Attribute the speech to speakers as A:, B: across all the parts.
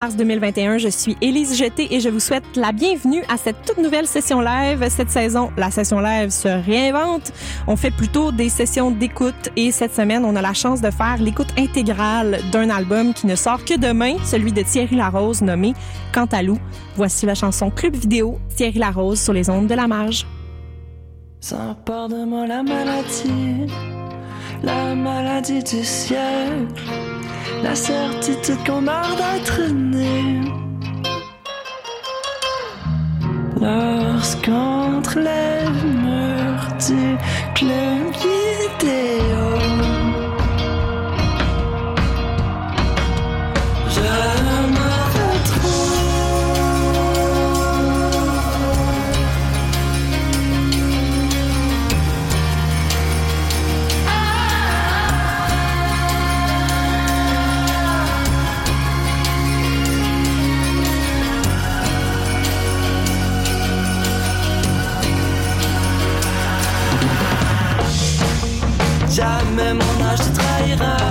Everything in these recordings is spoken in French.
A: mars 2021. Je suis Élise Jeté et je vous souhaite la bienvenue à cette toute nouvelle session live. Cette saison, la session live se réinvente. On fait plutôt des sessions d'écoute et cette semaine, on a la chance de faire l'écoute intégrale d'un album qui ne sort que demain, celui de Thierry Larose nommé Cantalou. Voici la chanson Club vidéo Thierry Larose sur les ondes de la marge.
B: De moi la maladie, la maladie du la certitude qu'on a d'être né. Lorsqu'entre les murs du club vidéo, Jamais mon âge te trahira.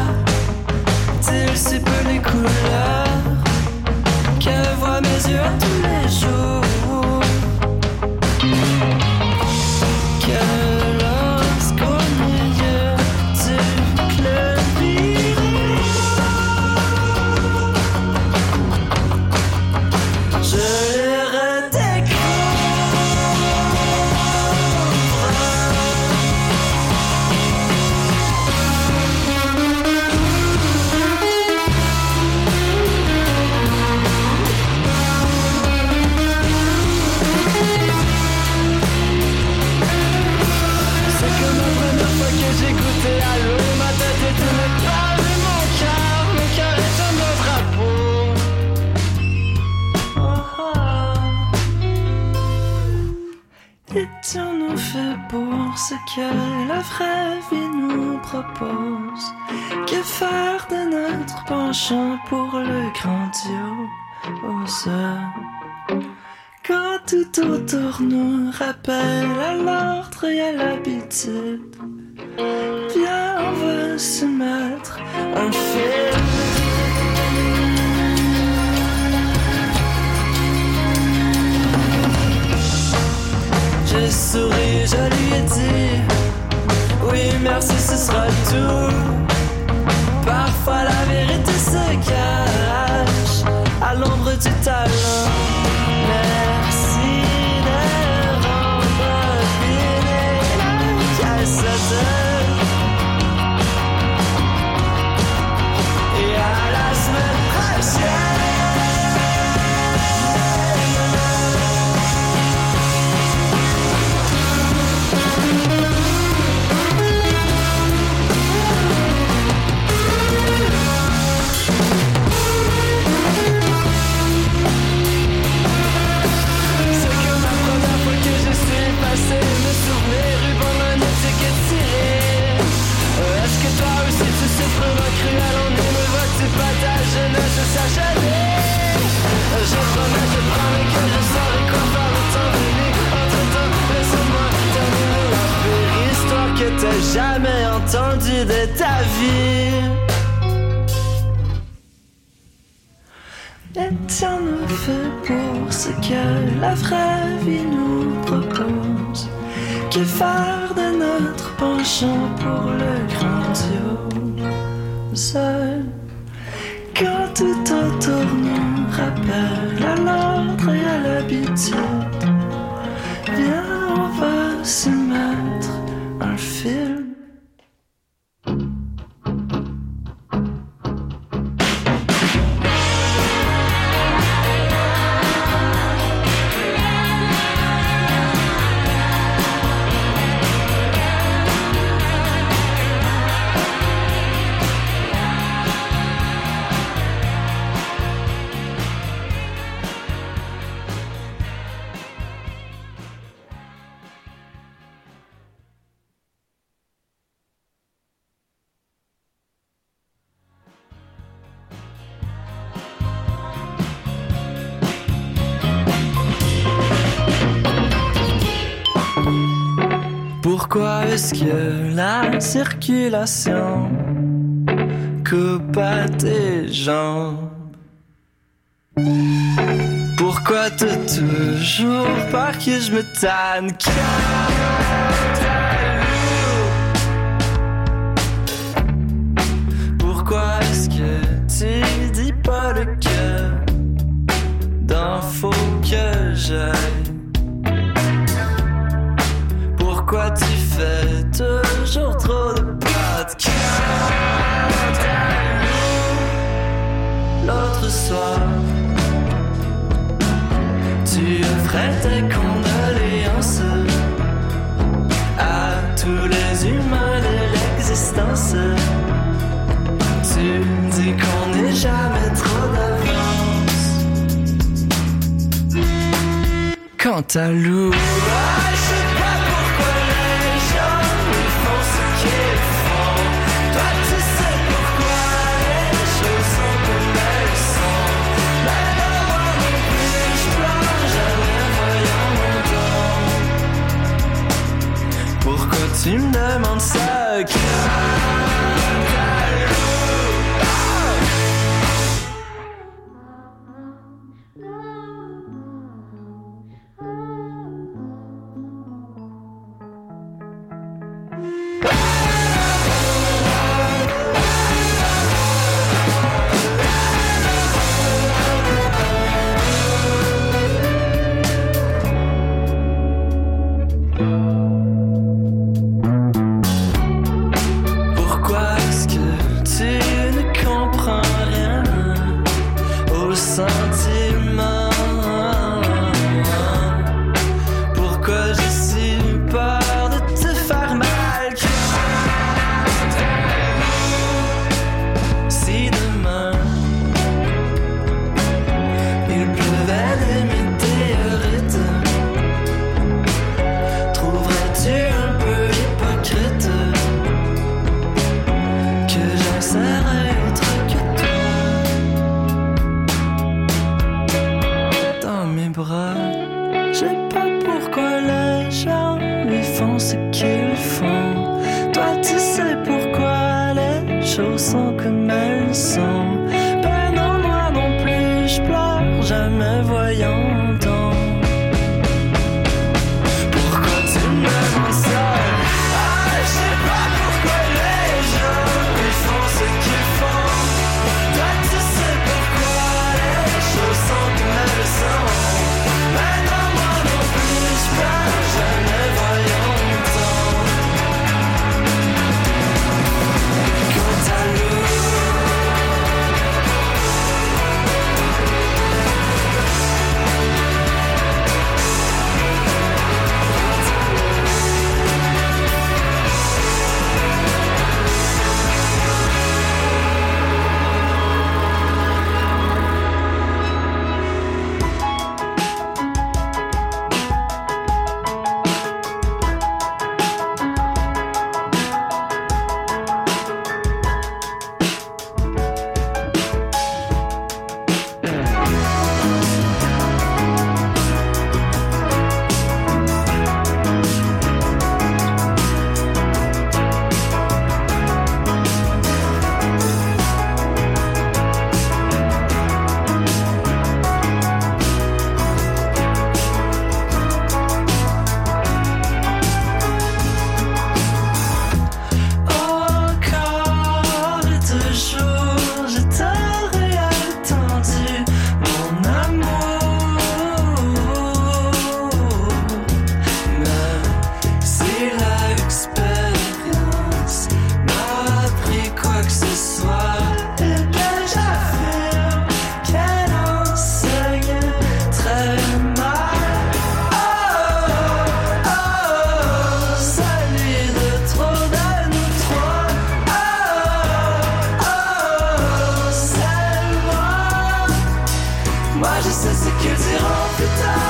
B: Vraie vie nous propose Que faire de notre penchant pour le grandiose quand tout autour nous rappelle à l'ordre et à l'habitude, viens, on veut se mettre un film. J'ai souri, je lui ai dit, oui, merci, ce sera tout. Parfois la vérité se cache à l'ombre du talent. Jamais entendue de ta vie. Tiens nous fait pour ce que la vraie vie nous propose. Que faire de notre penchant pour le grandiose. Quand tout autour nous rappelle à l'ordre et à l'habitude Viens, on va Est-ce que la circulation coupe à tes jambes? Pourquoi te toujours par que je me tanne? Pourquoi est-ce que tu dis pas le cœur d'un faux que j'aille? pourquoi tu fais toujours trop de podcasts? L'autre soir, tu offrais tes condoléances à tous les humains de l'existence. Tu dis qu'on n'est jamais trop d'avance. Quant à l'ouvrage. que dira plus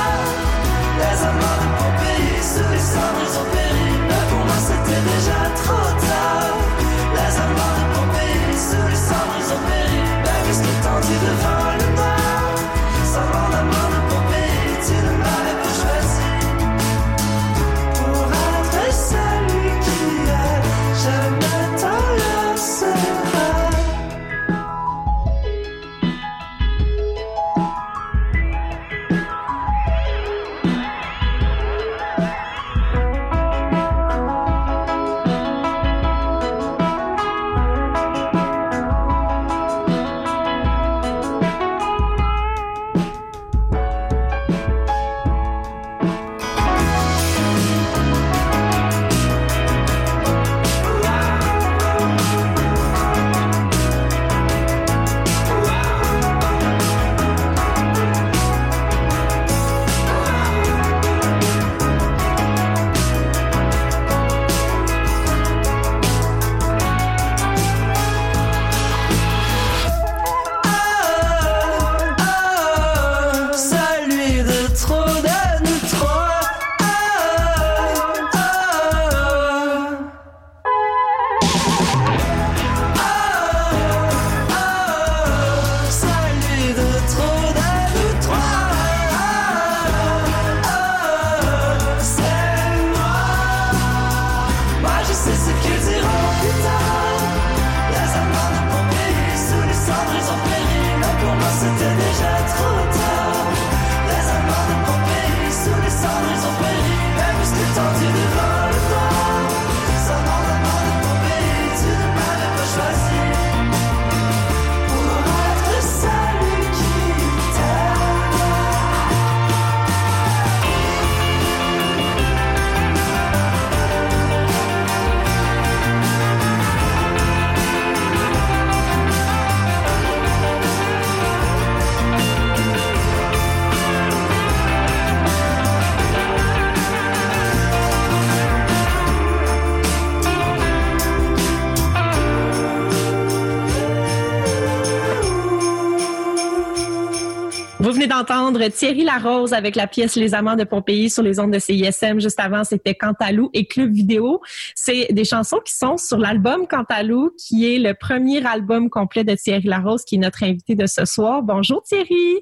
A: Thierry Larose avec la pièce Les Amants de Pompéi sur les ondes de CISM. Juste avant, c'était Cantalou et Club Vidéo. C'est des chansons qui sont sur l'album Cantalou, qui est le premier album complet de Thierry Larose, qui est notre invité de ce soir. Bonjour Thierry.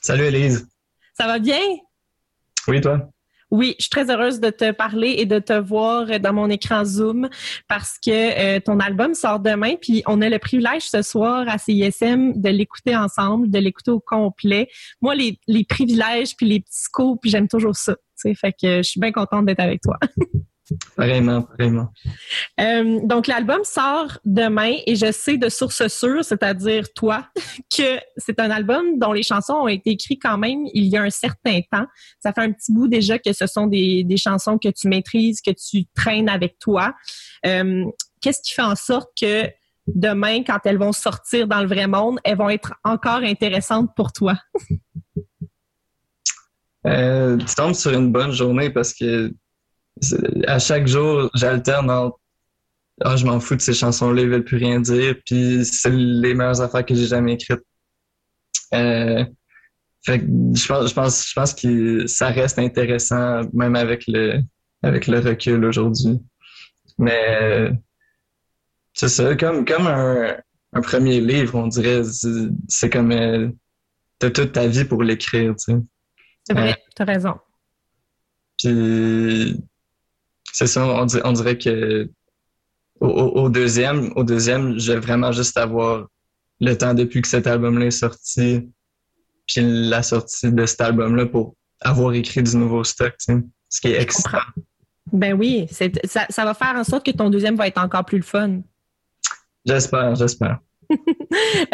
C: Salut Elise.
A: Ça va bien?
C: Oui, toi?
A: Oui, je suis très heureuse de te parler et de te voir dans mon écran Zoom parce que euh, ton album sort demain, puis on a le privilège ce soir à CISM de l'écouter ensemble, de l'écouter au complet. Moi, les, les privilèges puis les petits scoops, j'aime toujours ça. Fait que je suis bien contente d'être avec toi.
C: Vraiment, vraiment.
A: Euh, donc, l'album sort demain et je sais de source sûre, c'est-à-dire toi, que c'est un album dont les chansons ont été écrites quand même il y a un certain temps. Ça fait un petit bout déjà que ce sont des, des chansons que tu maîtrises, que tu traînes avec toi. Euh, Qu'est-ce qui fait en sorte que demain, quand elles vont sortir dans le vrai monde, elles vont être encore intéressantes pour toi?
C: euh, tu tombes sur une bonne journée parce que à chaque jour, j'alterne entre ah, je m'en fous de ces chansons-là, ils veulent plus rien dire, puis c'est les meilleures affaires que j'ai jamais écrites. Euh, fait que je pense, je pense, je pense que ça reste intéressant, même avec le, avec le recul aujourd'hui. Mais c'est ça, comme, comme un, un premier livre, on dirait, c'est comme euh, t'as toute ta vie pour l'écrire, tu sais.
A: C'est vrai, euh, t'as raison.
C: Puis c'est ça, on, dirait, que au, deuxième, au deuxième, je vais vraiment juste avoir le temps depuis que cet album-là est sorti, puis la sortie de cet album-là pour avoir écrit du nouveau stock, tu sais, ce qui est extra.
A: Ben oui, ça, ça va faire en sorte que ton deuxième va être encore plus le fun.
C: J'espère, j'espère.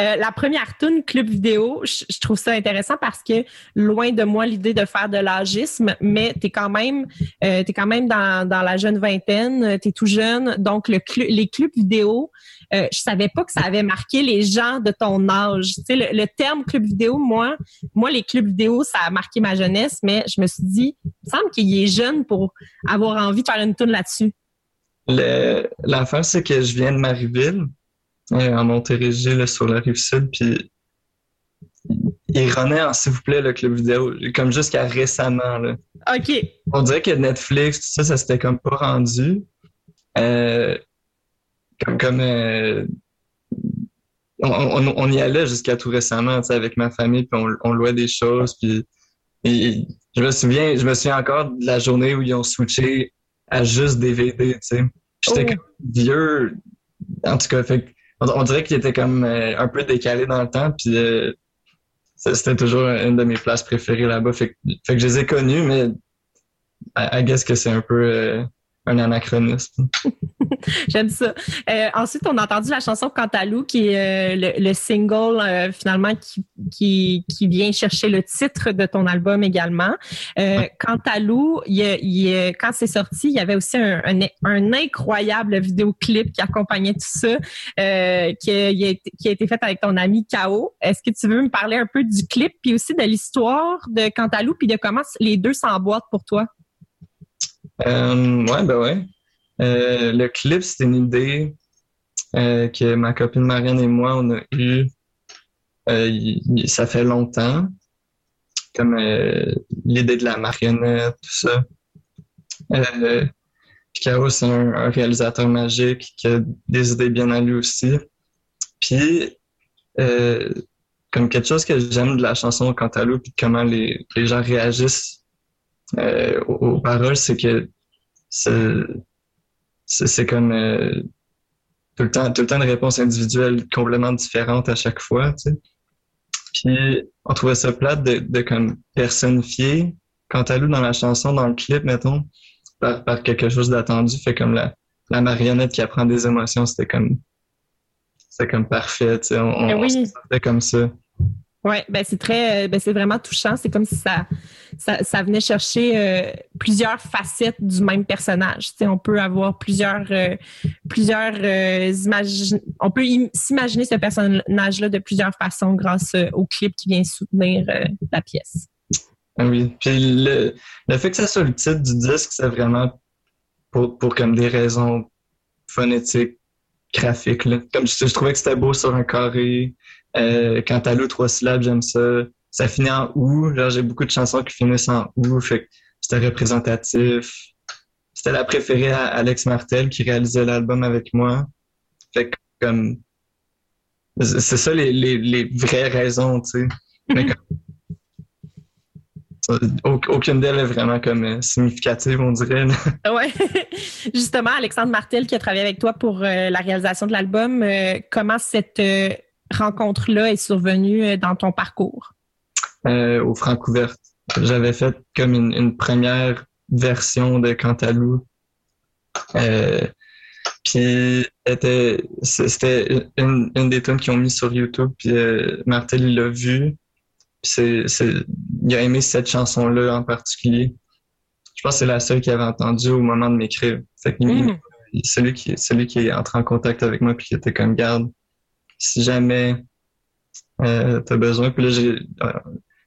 A: Euh, la première tune club vidéo, je, trouve ça intéressant parce que loin de moi l'idée de faire de l'agisme, mais tu es quand même euh, quand même dans, dans la jeune vingtaine, tu es tout jeune, donc le les clubs vidéo, euh, je savais pas que ça avait marqué les gens de ton âge. Le, terme club vidéo, moi, moi les clubs vidéo, ça a marqué ma jeunesse, mais je me suis dit, il me semble qu'il est jeune pour avoir envie de faire une tune là-dessus.
C: L'affaire, c'est que je viens de Marieville en Montérégie, sur la rive sud, puis il renaît en s'il vous plaît le club vidéo, comme jusqu'à récemment. Là.
A: OK.
C: On dirait que Netflix, tout ça, ça s'était comme pas rendu. Euh, comme comme euh, on, on, y allait jusqu'à tout récemment, avec ma famille, puis on, on louait des choses, puis je me souviens, je me souviens encore de la journée où ils ont switché à juste DVD, tu sais. J'étais oh. comme vieux, en tout cas, fait on, dirait qu'il était comme euh, un peu décalé dans le temps, puis euh, c'était toujours une de mes places préférées là-bas. Fait, fait, que je les ai connus, mais I, guess que c'est un peu euh, un anachronisme.
A: J'aime ça. Euh, ensuite, on a entendu la chanson Cantalou, qui est euh, le, single euh, finalement qui, qui, qui, vient chercher le titre de ton album également. Euh, Cantalou, il, il, quand c'est sorti, il y avait aussi un, un, incroyable vidéoclip qui accompagnait tout ça, euh, qui, a, qui a été fait avec ton ami K.O. Est-ce que tu veux me parler un peu du clip, puis aussi de l'histoire de Cantalou, puis de comment les deux s'emboîtent pour toi?
C: Euh, ouais, ben ouais. Euh, le clip, c'est une idée euh, que ma copine Marianne et moi, on a eu euh, ça fait longtemps. Comme euh, l'idée de la marionnette, tout ça. Euh, Chaos, c'est un, réalisateur magique qui a des idées bien à lui aussi. Puis, comme quelque chose que j'aime de la chanson à puis comment les, les gens réagissent euh, aux, paroles, c'est que c'est comme euh, tout le temps tout le temps une réponse individuelle complètement différente à chaque fois. Tu sais. Puis on trouvait ça plate de, de comme personnifier quant à lui dans la chanson, dans le clip, mettons, par, par quelque chose d'attendu, fait comme la, la marionnette qui apprend des émotions, c'était comme c'était comme parfait, tu sais, on, on,
A: eh
C: fait comme ça.
A: Oui, ben c'est très, euh, ben c'est vraiment touchant. C'est comme si ça, ça, venait chercher euh, plusieurs facettes du même personnage. On peut avoir plusieurs, euh, plusieurs images. On peut s'imaginer ce personnage-là de plusieurs façons grâce au clip qui vient soutenir la pièce.
C: Ah oui, puis le, le fait que ça soit le titre du disque, c'est vraiment pour, pour comme des raisons phonétiques, graphiques. Là. Comme je, je trouvais que c'était beau sur un carré. Euh, quant à l'eau, trois syllabes, j'aime ça. ça finit en ou. Genre, j'ai beaucoup de chansons qui finissent en ou. Fait que c'était représentatif. C'était la préférée à Alex Martel qui réalisait l'album avec moi. Fait que, comme, c'est ça les, les, les vraies raisons, tu sais. Mais comme- aucune d'elles est vraiment comme euh, significative, on dirait. là.
A: Ouais. Justement, Alexandre Martel qui a travaillé avec toi pour euh, la réalisation de l'album, euh, comment cette rencontre-là est survenue euh, dans ton parcours?
C: euh, au Francouverte. J'avais fait comme une, une première version de Cantalou. Euh, puis était- c'était une, une des tunes qu'ils ont mis sur YouTube. Puis euh, Martel, l'a vu. Puis c'est, c'est, il a aimé cette chanson-là en particulier. Je pense que c'est la seule qu'il avait entendue au moment de m'écrire. Celui qui, celui qui est entré en contact avec moi puis qui était comme garde, si jamais euh, t'as besoin. Puis là, euh,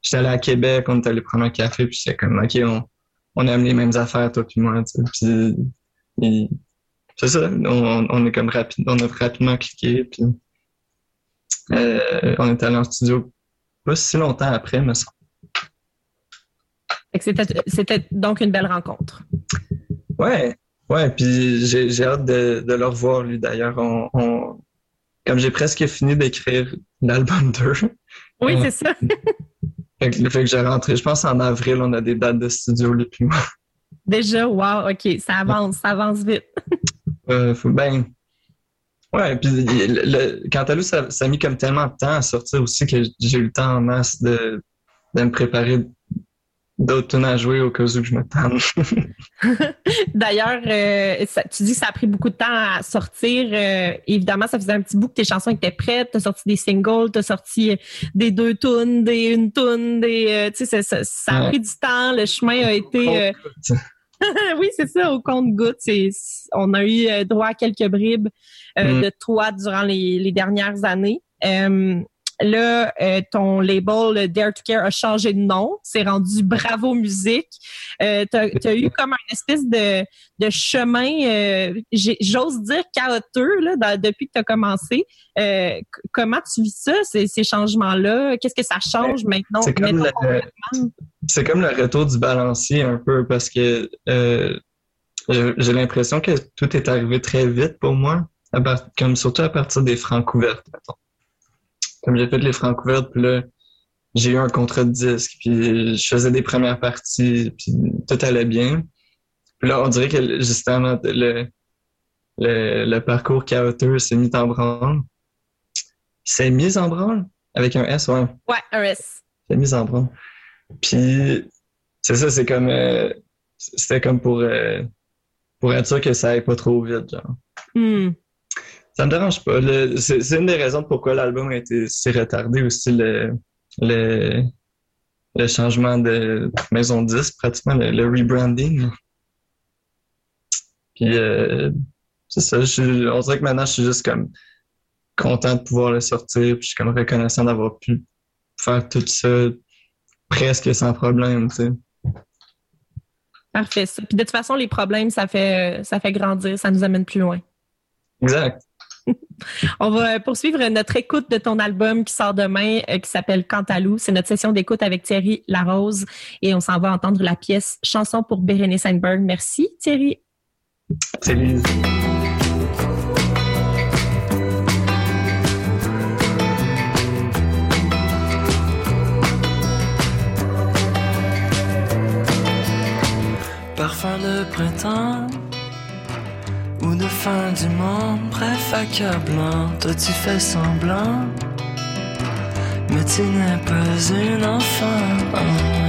C: j'étais allé à Québec, on est allé prendre un café, puis c'était comme, OK, on, on aime les mêmes affaires, toi puis moi, tu sais. Puis, c'est ça, on, on est comme rapide, on a rapidement cliqué, puis euh, on est allé en studio pas si longtemps après, mais ça.
A: C'était donc une belle rencontre.
C: Ouais, ouais, puis j'ai, j'ai hâte de, de le revoir, lui, d'ailleurs. On, on- comme j'ai presque fini d'écrire l'album 2,
A: Oui, c'est ça.
C: fait que, fait que j'ai rentré, je pense en avril, on a des dates de studio, lui puis moi.
A: Déjà, wow, OK, ça avance, ça avance vite.
C: Euh, ben. Ouais, puis le, le- Cantalou, ça, ça a mis comme tellement de temps à sortir aussi que j'ai eu le temps en masse de, de me préparer d'autres tunes à jouer au cas où je me tanne.
A: D'ailleurs, euh, tu dis que ça a pris beaucoup de temps à sortir. Euh, évidemment, ça faisait un petit bout que tes chansons étaient prêtes. Tu as sorti des singles, tu as sorti des deux tunes, des une tune, des. euh, tu sais, ça, a pris du temps. Le chemin a été. euh, oui, c'est ça, au compte-goutte. On a eu euh, droit à quelques bribes euh,
C: Mm.
A: de toi durant les, les dernières années. Euh, là, euh, ton label le Dare to Care a changé de nom. C'est rendu Bravo Musique. Euh, t'as, t'as eu comme un espèce de, de chemin, euh, j'ose dire chaotique là, dans- depuis que tu as commencé. Comment tu vis ça, ces, ces changements-là? Qu'est-ce que ça change maintenant?
C: C'est comme, le, comme retour du balancier un peu parce que j'ai j'ai l'impression que tout est arrivé très vite pour moi, à part- comme surtout à partir des francs couvertes. Comme j'ai fait les francs couvertes, puis là, j'ai eu un contrat de disque, puis je faisais des premières parties, puis tout allait bien. Puis là, on dirait que justement, le, le, le parcours chaotique s'est mis en branle. C'est mis en branle? Avec un S, ouais.
A: Ouais, un S.
C: C'est mis en branle. Puis, c'est ça, c'est comme, euh, c'était comme pour, euh, pour être sûr que ça aille pas trop vite, genre.
A: Hmm.
C: Ça me dérange pas. C'est une des raisons pourquoi l'album a été si retardé aussi, le, le, le changement de maison 10, pratiquement, le, le rebranding. Puis, euh, c'est ça, je, on dirait que maintenant, je suis juste comme content de pouvoir le sortir, puis je suis comme reconnaissant d'avoir pu faire tout ça presque sans problème, tu sais.
A: Parfait. ça. Puis de toute façon, les problèmes, ça fait, ça fait grandir, ça nous amène plus loin.
C: Exact.
A: On va poursuivre notre écoute de ton album qui sort demain, euh, qui s'appelle Cantalou. C'est notre session d'écoute avec Thierry Larose et on s'en va entendre la pièce Chanson pour Bérénice Seinberg. Merci Thierry.
C: C'est Lise.
B: Parfum de printemps de fin du monde, bref accablant, toi tu fais semblant. Mais tu n'es pas une enfant,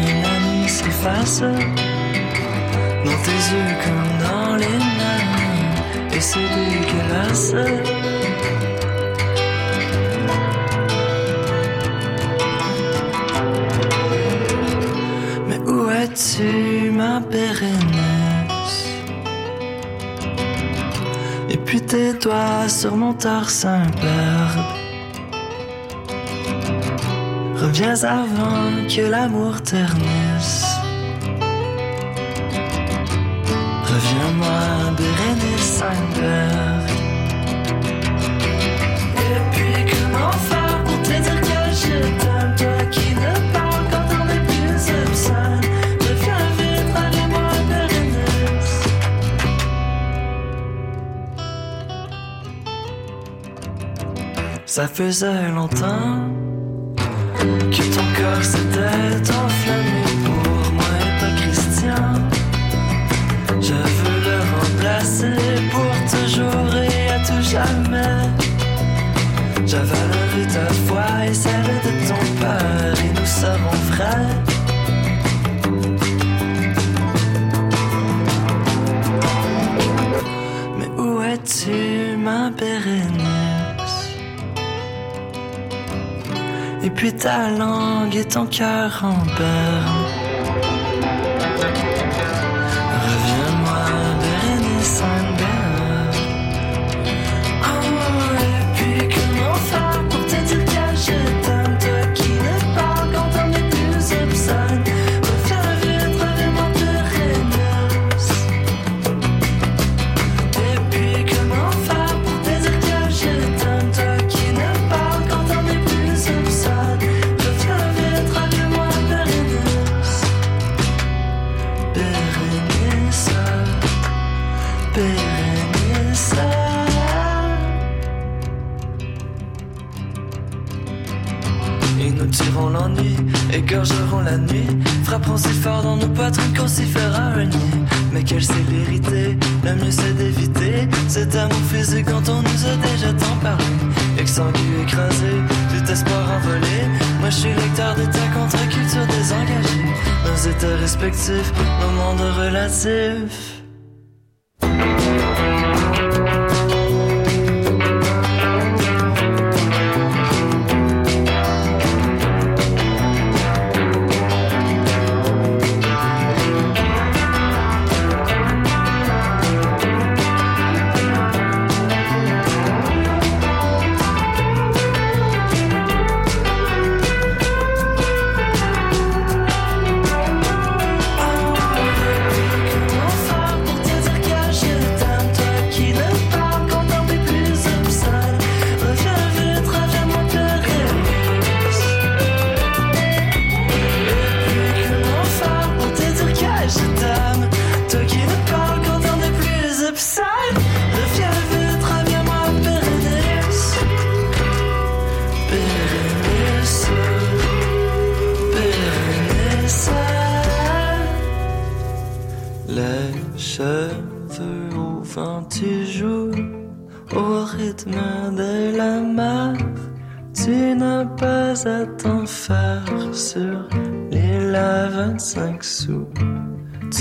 B: et la nuit s'efface. Dans tes yeux comme dans les miens, et c'est dégueulasse. Mais où es-tu, ma Bérénice puis doigts sur mon torse imberbe Reviens avant que l'amour ternisse. Reviens-moi, Bérénice Seinberg Ça faisait longtemps que ton corps s'était enflammé pour moi et pas Christian. Je veux le remplacer pour toujours et à tout jamais. J'avalerai ta foi et celle de ton père et nous serons frères. Mais où es-tu, ma Bérénice Et puis ta langue et ton cœur en berne. La frapperons si fort dans nos poitrines qu'on s'y fera un nid. Mais quelle célérité, le mieux c'est d'éviter cet amour physique dont on nous a déjà tant parlé. Exsangue écrasé, tout espoir envolé. Moi je suis lecteur de ta contre-culture désengagée. Nos états respectifs, nos mondes relatifs.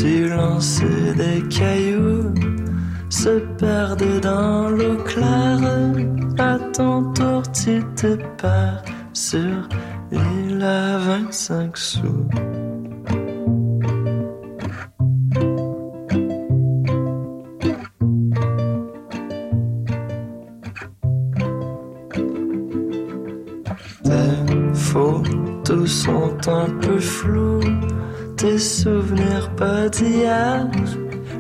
B: Tu lances des cailloux, se perdent dans l'eau claire? À ton tour, tu te perds sur l'île à 25 sous. Tes photos sont un peu floues, tes souvenirs pas d'hier,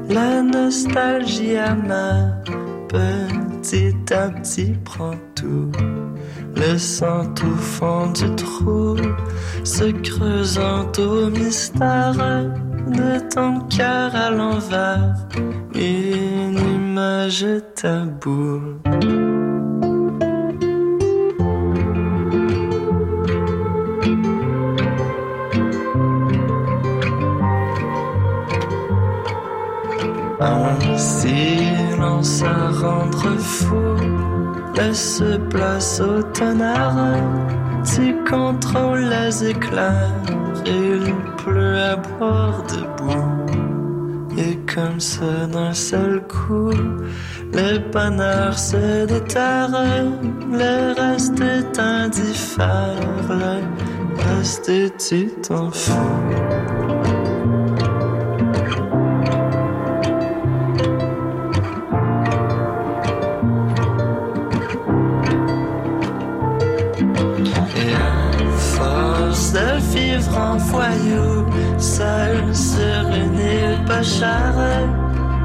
B: la nostalgie amère, petit à petit prend tout, laissant au fond du trou, se creusant au mystère de ton cœur à l'envers, une image taboue. Un silence à rendre fou laisse place au tonnerre? Tu contrôles les éclairs, il pleut à boire debout. Et comme ça d'un seul coup, les bonheurs se déterrent, le reste est indiffère, le reste tu t'en fous.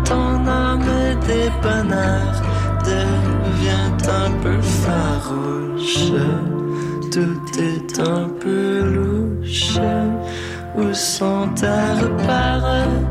B: Ton âme bonheurs devient un peu farouche. Tout est un peu louche. Où sont tes repères?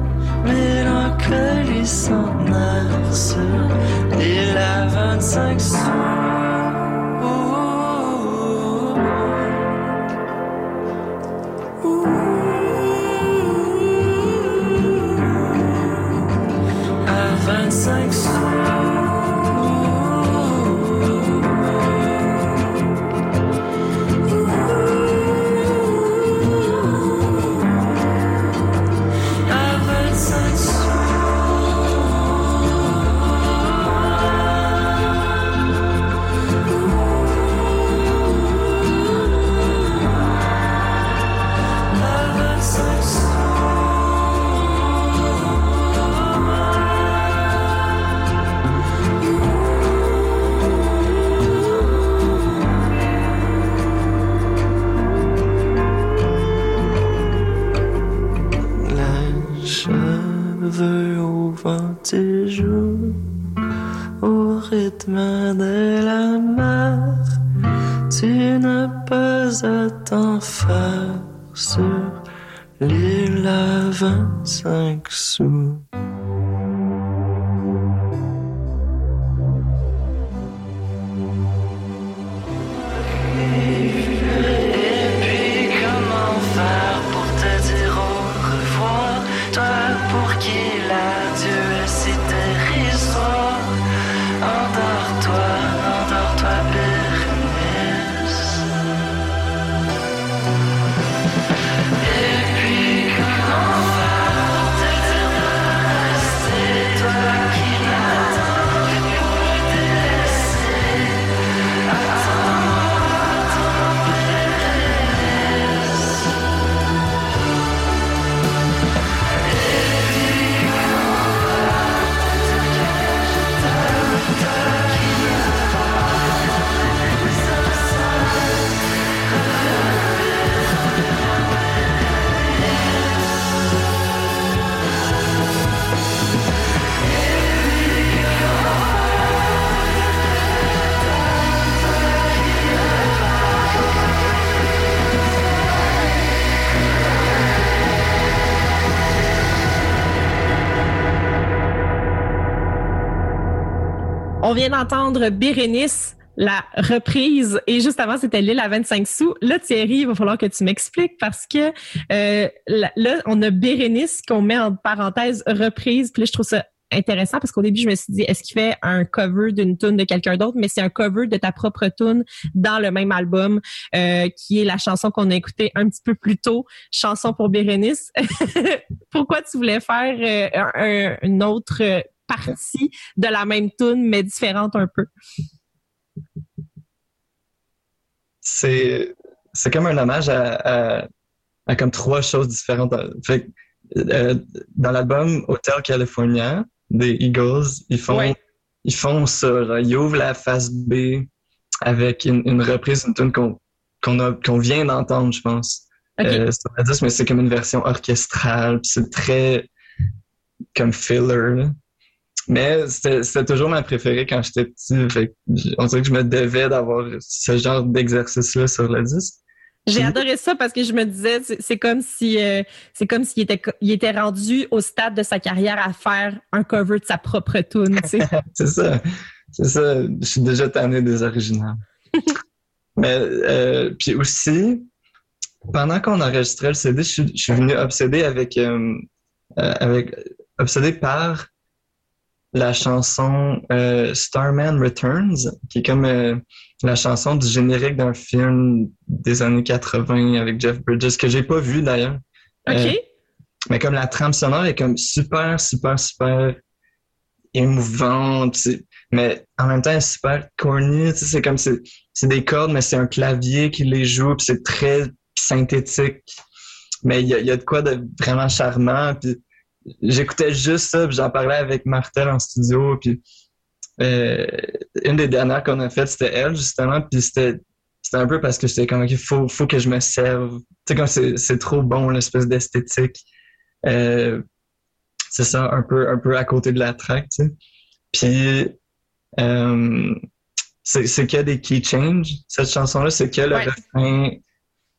B: À 25
A: vient d'entendre Bérénice, la reprise, et juste avant, c'était l'île à 25 sous. Là, Thierry, il va falloir que tu m'expliques parce que euh, là, on a Bérénice qu'on met en parenthèse reprise. Puis là, je trouve ça intéressant parce qu'au début, je me suis dit, est-ce qu'il fait un cover d'une tune de quelqu'un d'autre? Mais c'est un cover de ta propre tune dans le même album, euh, qui est la chanson qu'on a écoutée un petit peu plus tôt, Chanson pour Bérénice. Pourquoi tu voulais faire euh, un- autre partie de la même tune, mais différente un peu?
C: c'est c'est comme un hommage à, à, à comme trois choses différentes. Fait euh, dans l'album Hotel California des Eagles, ils font
A: Ouais.
C: ils font ça. ils ouvrent la face B avec une, une reprise d'une tune qu'on qu'on vient d'entendre, je pense.
A: OK.
C: Euh, disque, mais c'est comme une version orchestrale. C'est très comme filler. Mais c'était toujours ma préférée quand j'étais petit. Fait on dirait que je me devais d'avoir ce genre d'exercice-là sur le disque.
A: J'ai adoré ça parce que je me disais, c'est comme si euh, c'est comme s'il était, il était rendu au stade de sa carrière à faire un cover de sa propre tune.
C: C'est ça. C'est ça. Je suis déjà tanné des originales. Mais euh, puis aussi, pendant qu'on enregistrait le CD, je suis, je suis venu obsédé avec, euh, avec obsédé par la chanson euh, Starman Returns, qui est comme euh, la chanson du générique d'un film des années 80 avec Jeff Bridges, que j'ai pas vu d'ailleurs.
A: OK?
C: Euh, mais comme la trame sonore est comme super, super, super émouvante. Mais en même temps, elle est super corny. C'est comme c'est des cordes, mais c'est un clavier qui les joue. puis C'est très synthétique. Mais il y a, y a de quoi de vraiment charmant. Puis j'écoutais juste ça, puis j'en parlais avec Martel en studio. Puis euh, une des dernières qu'on a faites, c'était elle, justement. Puis c'était c'était un peu parce que j'étais comme, il faut, faut que je me serve. Tu sais, comme c'est trop bon, l'espèce d'esthétique. Euh, c'est ça, un peu, un peu à côté de la track, tu sais. Puis, euh, c'est c'est qu'il y a des key changes, cette chanson-là, c'est qu'il y a le
A: Ouais.
C: refrain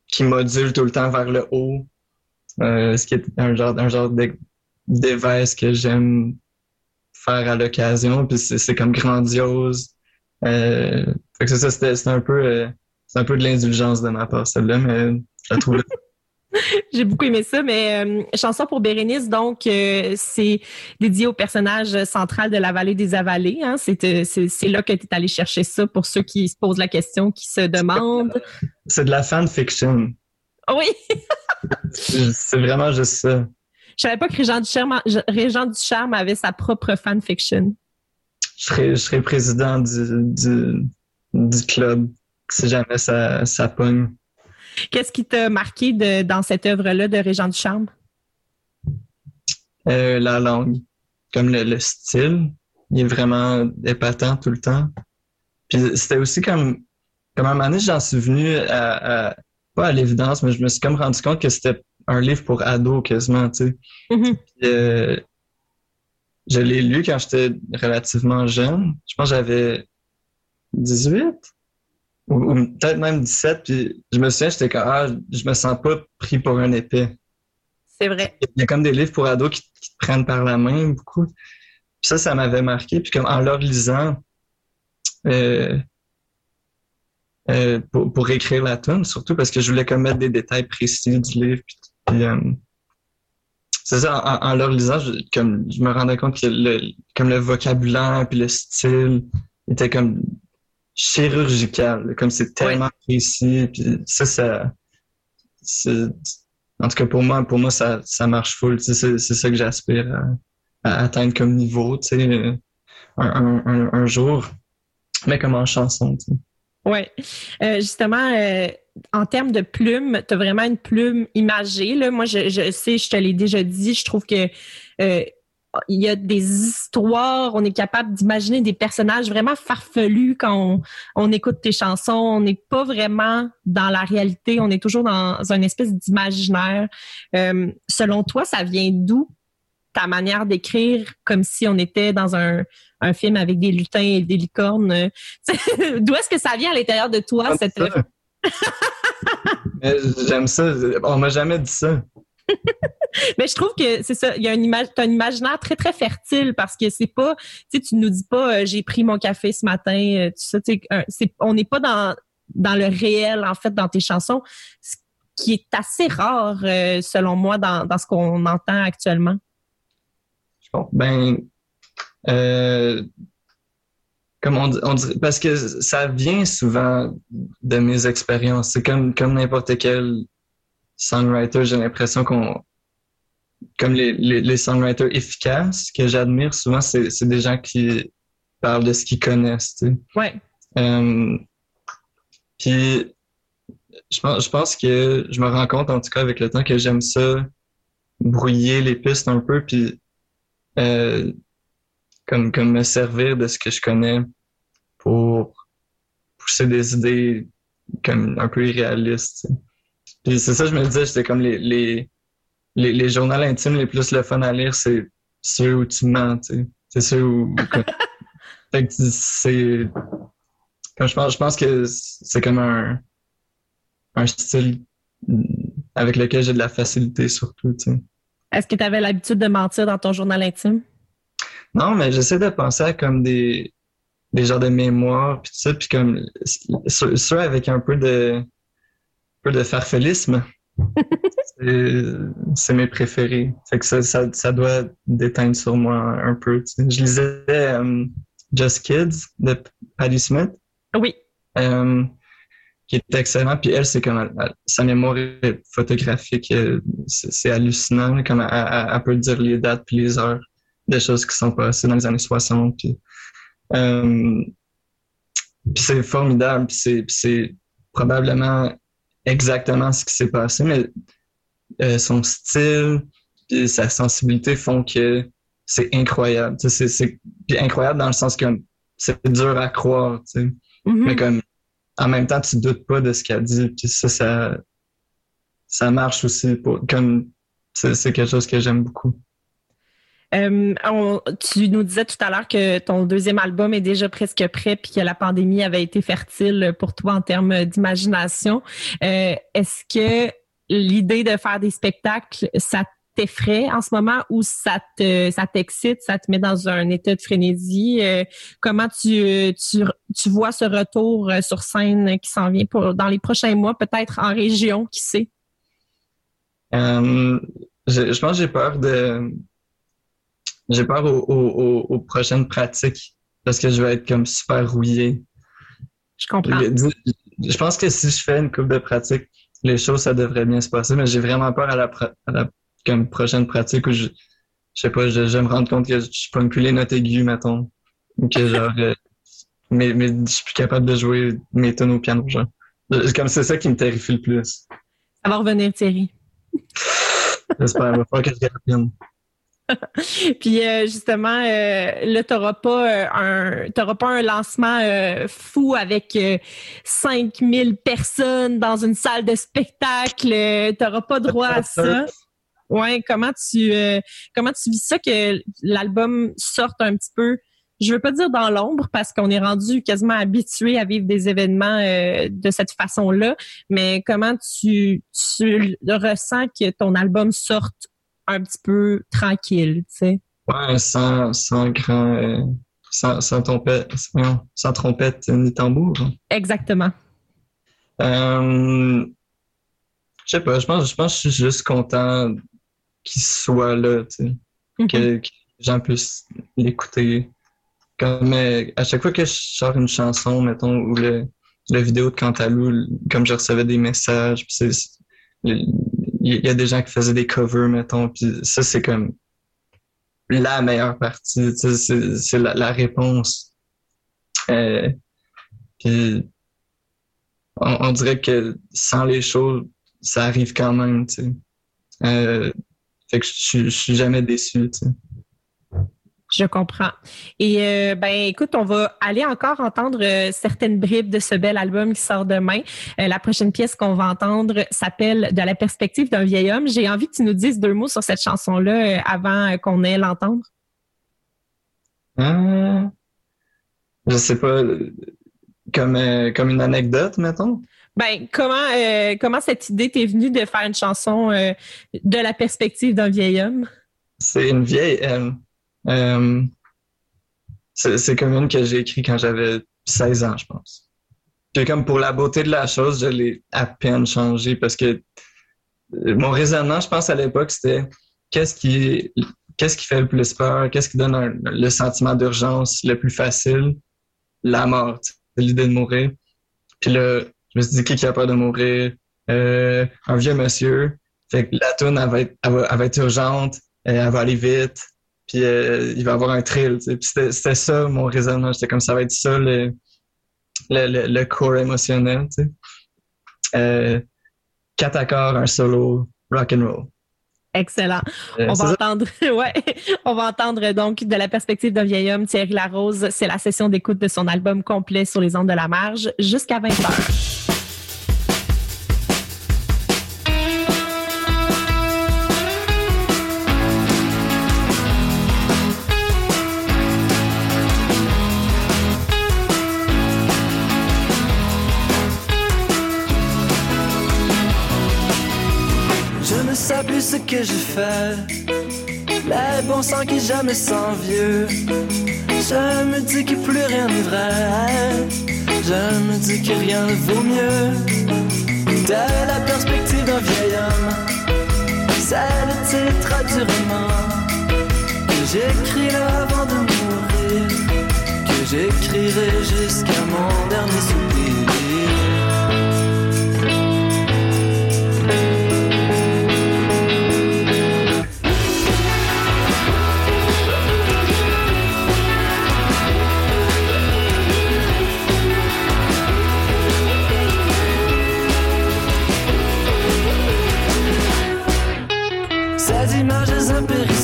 C: qui module tout le temps vers le haut, euh, ce qui est un genre, un genre de déverse que j'aime faire à l'occasion, puis c'est c'est comme grandiose. Euh, fait que c'est ça, c'était c'était un peu, euh, c'est un peu de l'indulgence de ma part, celle-là, mais je la trouve
A: J'ai beaucoup aimé ça, mais euh, chanson pour Bérénice, donc euh, c'est dédié au personnage central de la vallée des avalées. Hein? C'est euh, c'est- c'est là que tu es allé chercher ça pour ceux qui se posent la question, qui se demandent.
C: c'est de la fanfiction.
A: Oui,
C: C'est vraiment juste ça.
A: Je savais pas que Régent Ducharme, Régent Ducharme avait sa propre fanfiction.
C: Je serais, je serais président du, du, du club si jamais ça, ça pogne.
A: Qu'est-ce qui t'a marqué de, dans cette œuvre-là de Régent Ducharme?
C: Euh, la langue, comme le, le style, il est vraiment épatant tout le temps. Puis c'était aussi comme, comme un moment donné, j'en suis venu à, à- pas à l'évidence, mais je me suis comme rendu compte que c'était un livre pour ados quasiment, tu sais.
A: Mhm.
C: Puis, euh, je l'ai lu quand j'étais relativement jeune. Je pense que j'avais 18 ou, peut-être même 17. Puis je me souviens, j'étais comme, ah, je me sens pas pris pour un épée.
A: C'est vrai.
C: Il y a comme des livres pour ados qui, te prennent par la main beaucoup. Puis ça, ça m'avait marqué. Puis comme en leur lisant, euh, euh, pour, pour écrire la tune, surtout parce que je voulais comme mettre des détails précis du livre. Puis, c'est ça, en, leur lisant, je, comme, je me rendais compte que le, comme le vocabulaire puis le style était comme chirurgical, comme c'est tellement précis. Puis ça, ça, en tout cas pour moi, pour moi ça, ça marche full. C'est, c'est ça que j'aspire à, atteindre comme niveau, tu sais, un, un, un, jour, mais comme en chanson. Tu sais.
A: Oui. Euh, justement, euh, en termes de plumes, tu as vraiment une plume imagée. Là. Moi, je, je sais, je te l'ai déjà dit, je trouve que euh, il y a des histoires, on est capable d'imaginer des personnages vraiment farfelus quand on, écoute tes chansons. On n'est pas vraiment dans la réalité, on est toujours dans une espèce d'imaginaire. Euh, selon toi, ça vient d'où ta manière d'écrire comme si on était dans un, un, film avec des lutins et des licornes? d'où est-ce que ça vient à l'intérieur de toi, cette...
C: J'aime ça. On m'a jamais dit ça.
A: Mais je trouve que c'est ça, il y a une image, un imaginaire très très fertile parce que c'est pas, tu sais, tu nous dis pas euh, j'ai pris mon café ce matin, euh, tout ça, c'est, on n'est pas dans dans le réel en fait dans tes chansons, ce qui est assez rare euh, selon moi dans, dans ce qu'on entend actuellement.
C: Ben, comme on, on dirait, parce que ça vient souvent de mes expériences. C'est comme comme n'importe quel songwriter, j'ai l'impression qu'on comme les, les, les, songwriters efficaces que j'admire souvent, c'est, c'est des gens qui parlent de ce qu'ils connaissent. Tu sais.
A: Ouais.
C: Euh, puis je pense, je pense que je me rends compte en tout cas avec le temps que j'aime ça brouiller les pistes un peu puis euh, comme comme me servir de ce que je connais pousser des idées comme un peu irréalistes. Puis c'est ça je me disais, j'étais comme les, les les, les journaux intimes les plus le fun à lire, c'est ceux où tu mens, tu sais. C'est ceux où. fait que c'est. Comme je pense, je pense que c'est comme un, un style avec lequel j'ai de la facilité surtout, tu sais.
A: Est-ce que tu avais l'habitude de mentir dans ton journal intime?
C: Non, mais j'essaie de penser à comme des, des genres de mémoires, puis tout ça, puis comme ceux, avec un peu de, un peu de farfelisme. c'est mes préférés. Fait que ça, ça, ça, doit déteindre sur moi un peu. Je lisais um, Just Kids de Patti Smith.
A: Oui.
C: Um, qui est excellent. Puis elle, c'est comme sa mémoire photographique, euh, c'est hallucinant. Comme elle, peut dire les dates puis les heures des choses qui sont passées dans les années 60. Puis, puis c'est formidable. C'est probablement exactement ce qui s'est passé, mais euh, son style et sa sensibilité font que c'est incroyable. C'est incroyable dans le sens que c'est dur à croire, tu sais. Mm-hmm. mais comme en même temps, tu doutes pas de ce qu'elle dit. Puis ça, ça, ça marche aussi. Pour, comme c'est quelque chose que j'aime beaucoup.
A: Euh, tu nous disais tout à l'heure que ton deuxième album est déjà presque prêt puis que la pandémie avait été fertile pour toi en termes d'imagination. Euh, est-ce que l'idée de faire des spectacles, ça t'effraie en ce moment ou ça te ça t'excite, ça te met dans un état de frénésie? Euh, comment tu, tu, tu vois ce retour sur scène qui s'en vient pour dans les prochains mois, peut-être en région, qui sait?
C: je, je pense que j'ai peur de j'ai peur aux, prochaines pratiques parce que je vais être comme super rouillé.
A: Je comprends.
C: Je pense que si je fais une coupe de pratique, les choses, ça devrait bien se passer, mais j'ai vraiment peur à la, comme prochaine pratique où je, je sais pas, je, vais me rendre compte que je peux plus les notes aiguës, mettons. Ou que genre, euh, mais, mais je suis plus capable de jouer mes tonnes au piano, genre. Comme c'est ça qui me terrifie le plus.
A: Ça va revenir, Thierry.
C: J'espère, il va falloir que je revienne.
A: Puis euh, justement, euh, là, tu n'auras pas, euh, un, pas un lancement fou avec 5000 personnes dans une salle de spectacle. tu n'auras pas droit à ça. Ouais, comment tu euh, comment tu vis ça que l'album sorte un petit peu? Je veux pas dire dans l'ombre parce qu'on est rendu quasiment habitué à vivre des événements euh, de cette façon-là, mais comment tu, tu ressens que ton album sorte un petit peu tranquille, tu sais?
C: Ouais, sans, sans grand, euh, sans, sans, trompette, sans, trompette ni tambour.
A: Exactement.
C: Euh, je sais pas, je pense, je pense que je suis juste content qu'il soit là, tu sais. Mm-hmm. que, que, les gens puissent l'écouter comme euh, à chaque fois que je sors une chanson, mettons, ou le, la vidéo de Cantalou, comme je recevais des messages, il y a des gens qui faisaient des covers, mettons, puis ça, c'est comme la meilleure partie, c'est la, réponse. Euh, puis on, on, dirait que sans les choses, ça arrive quand même, tu sais. Euh, fait que je, je suis jamais déçu, tu sais.
A: Je comprends. Et euh, ben écoute, on va aller encore entendre euh, certaines bribes de ce bel album qui sort demain. Euh, la prochaine pièce qu'on va entendre s'appelle De la perspective d'un vieil homme. J'ai envie que tu nous dises deux mots sur cette chanson-là avant qu'on ait l'entendre.
C: Je je sais pas, comme comme une anecdote, mettons.
A: Ben comment comment cette idée t'est venue de faire une chanson de la perspective d'un vieil homme?
C: C'est une vieille euh, c'est comme une que j'ai écrit quand j'avais 16 ans, je pense. Puis comme pour la beauté de la chose, je l'ai à peine changé parce que euh, mon raisonnement, je pense à l'époque, c'était qu'est-ce qui qu'est-ce qui fait le plus peur, qu'est-ce qui donne le sentiment d'urgence le plus facile, la mort, l'idée de mourir. Puis là, je me suis dit qui a peur de mourir, euh, un vieux monsieur. Fait que la elle va être, elle va, être urgente, elle va aller vite, puis euh, il va avoir un thrill. C'était ça mon raisonnement. J'étais comme ça va être ça le, le, le, corps émotionnel. Tu sais. Euh, quatre accords, un solo, rock and roll.
A: Excellent. Euh, on va entendre, ouais, on va entendre donc de la perspective d'un vieil homme, Thierry Larose. C'est la session d'écoute de son album complet sur les ondes de la marge jusqu'à 20
B: ce que je fais. Les bon sang qui jamais sent vieux. Je me dis que plus rien n'est vrai. Je me dis que rien ne vaut mieux. De la perspective d'un vieil homme, c'est le titre du roman que j'écris avant de mourir. Que j'écrirai jusqu'à mon dernier soupir.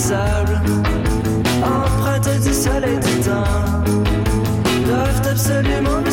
B: sable, du soleil d'étain, doivent absolument me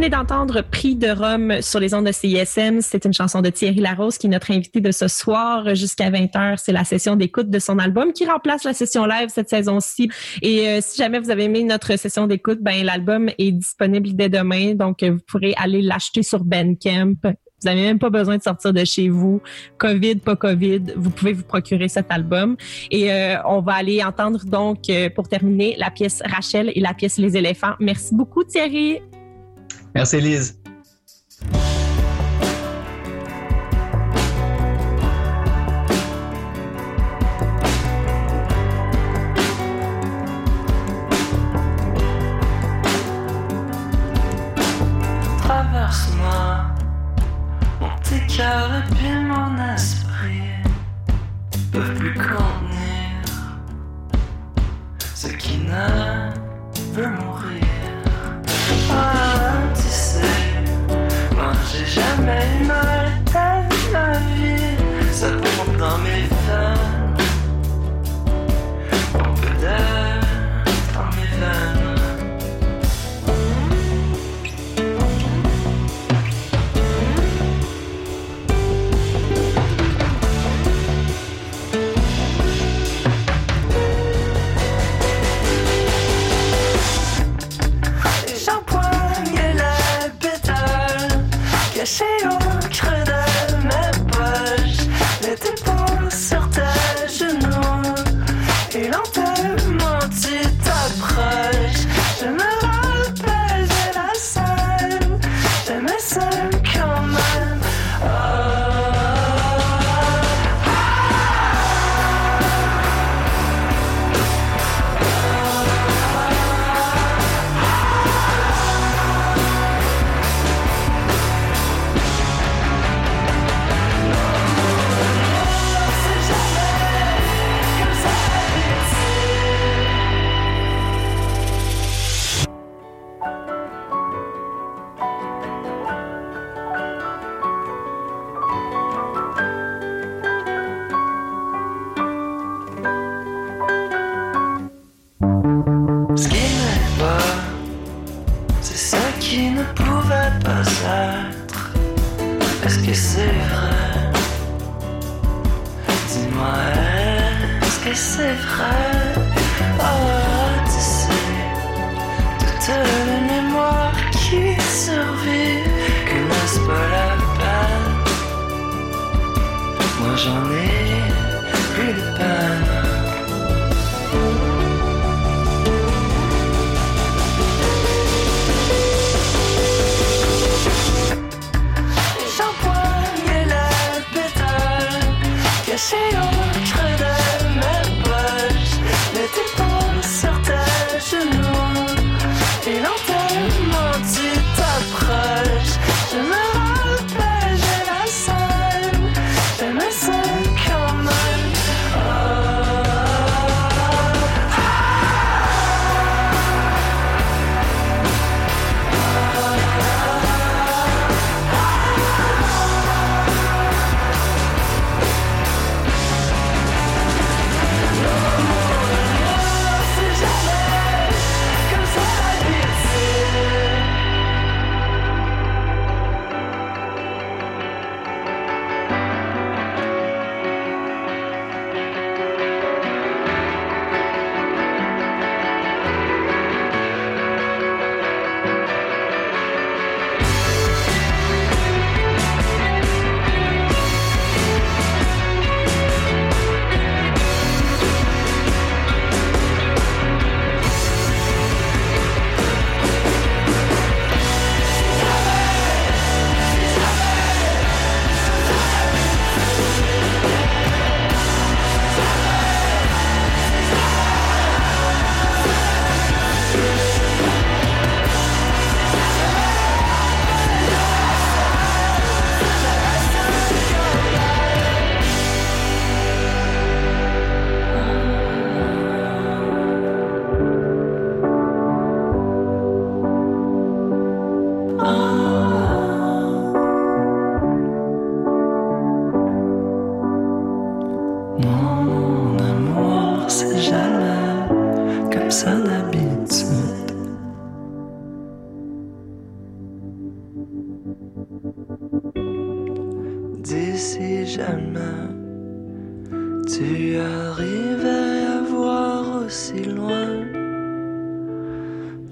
A: venez d'entendre Prix de Rome sur les ondes de CISM. C'est une chanson de Thierry Larose qui est notre invité de ce soir jusqu'à 20h. C'est la session d'écoute de son album qui remplace la session live cette saison-ci. Et euh, si jamais vous avez aimé notre session d'écoute, ben l'album est disponible dès demain. Donc, vous pourrez aller l'acheter sur Bandcamp. Vous n'avez même pas besoin de sortir de chez vous. COVID, pas COVID, vous pouvez vous procurer cet album. Et euh, on va aller entendre donc, euh, pour terminer, la pièce Rachel et la pièce Les éléphants. Merci beaucoup, Thierry.
C: Merci, Lise.
B: Traverse-moi, mon tes cœurs et mon esprit peuvent plus contenir ce qui ne veut mourir. Ah, jamais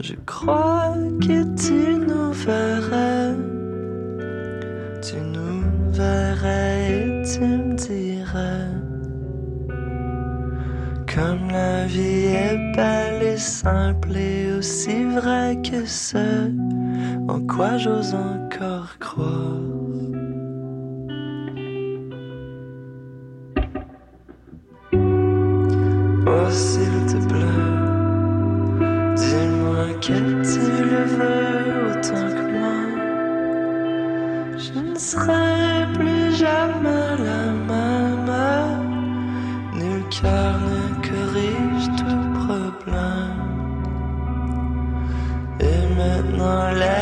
B: Je crois que tu nous verrais, tu nous verrais et tu me dirais. Comme la vie est belle et simple et aussi vraie que ce en quoi j'ose encore croire. Maintenant, les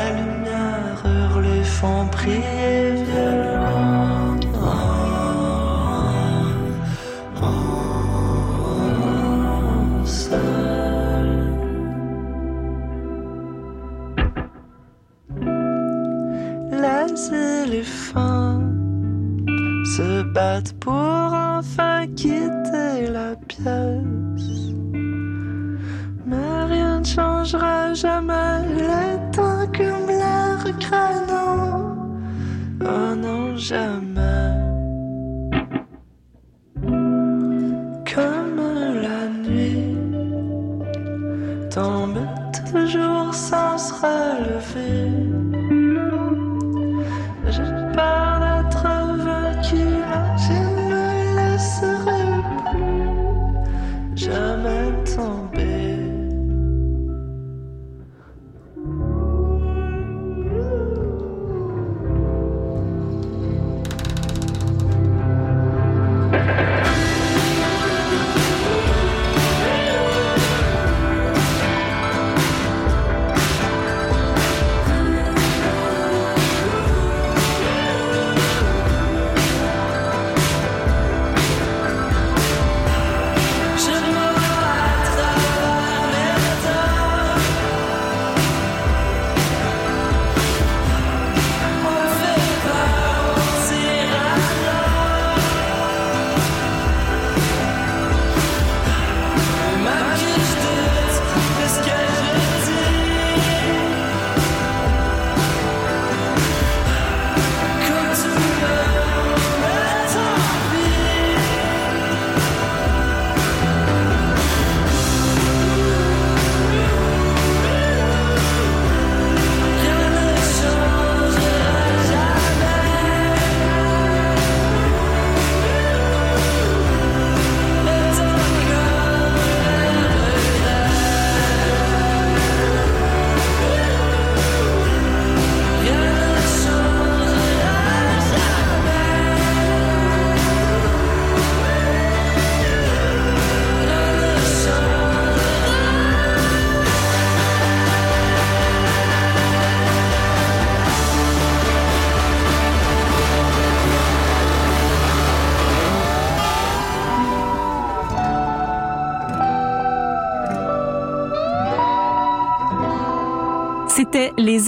B: non,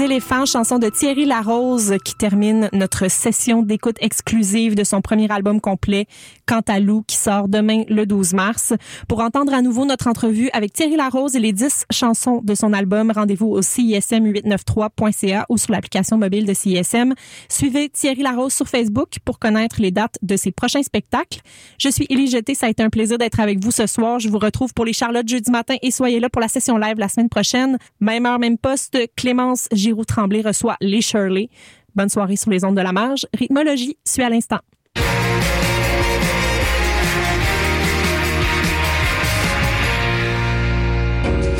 A: Éléphants, chanson de Thierry Larose qui termine notre session d'écoute exclusive de son premier album complet, Quant à Lou, qui sort demain le 12 mars. Pour entendre à nouveau notre entrevue avec Thierry Larose et les 10 chansons de son album, rendez-vous au CISM893.ca ou sur l'application mobile de CISM. Suivez Thierry Larose sur Facebook pour connaître les dates de ses prochains spectacles. Je suis Élie Jeté, ça a été un plaisir d'être avec vous ce soir. Je vous retrouve pour les Charlottes jeudi matin et soyez là pour la session live la semaine prochaine. Même heure, même poste, Clémence Giroux-Tremblay reçoit les Shirley. Bonne soirée sur les ondes de la marge. Rythmologie suit à l'instant.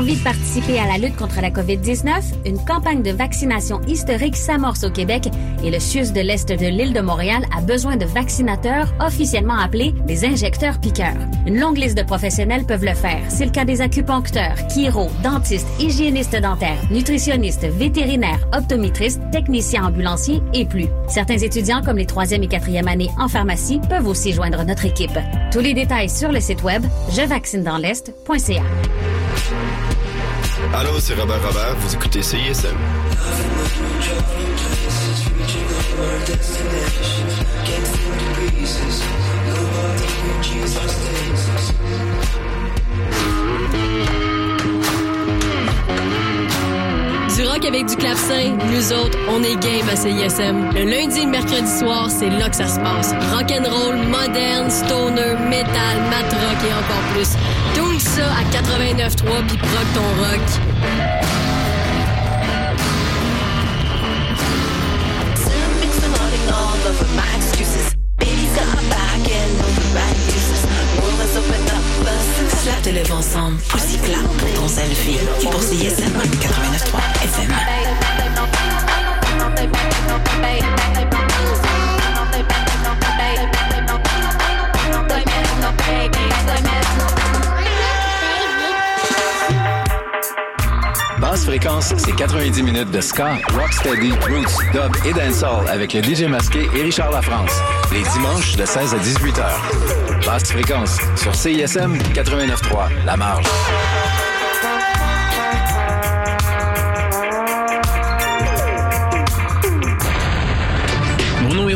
D: Envie de participer à la lutte contre la COVID-19? Une campagne de vaccination historique s'amorce au Québec et le CIUS de l'Est de l'île de Montréal a besoin de vaccinateurs officiellement appelés des injecteurs piqueurs. Une longue liste de professionnels peuvent le faire. C'est le cas des acupuncteurs, chiro, dentistes, hygiénistes dentaires, nutritionnistes, vétérinaires, optométristes, techniciens ambulanciers et plus. Certains étudiants comme les troisième et quatrième années en pharmacie peuvent aussi joindre notre équipe. Tous les détails sur le site web jevaccinedansl'est.ca.
E: Allô, c'est Robert Robert, vous écoutez CISM.
F: Du rock avec du clavecin, nous autres, on est game à CISM. Le lundi et le mercredi soir, c'est là que ça se passe. Rock'n'roll, moderne, stoner, metal, mat rock et encore plus. Ça à 89.3 puis proc ton rock.
G: Te lève ensemble. Ton selfie. Et pour CISM 89.3 FM.
H: Basse fréquence, c'est 90 minutes de ska, rocksteady, roots, dub et dancehall avec le DJ masqué et Richard Lafrance. Les dimanches de 16 à 18 heures. Basse fréquence sur CISM 89.3, La Marge.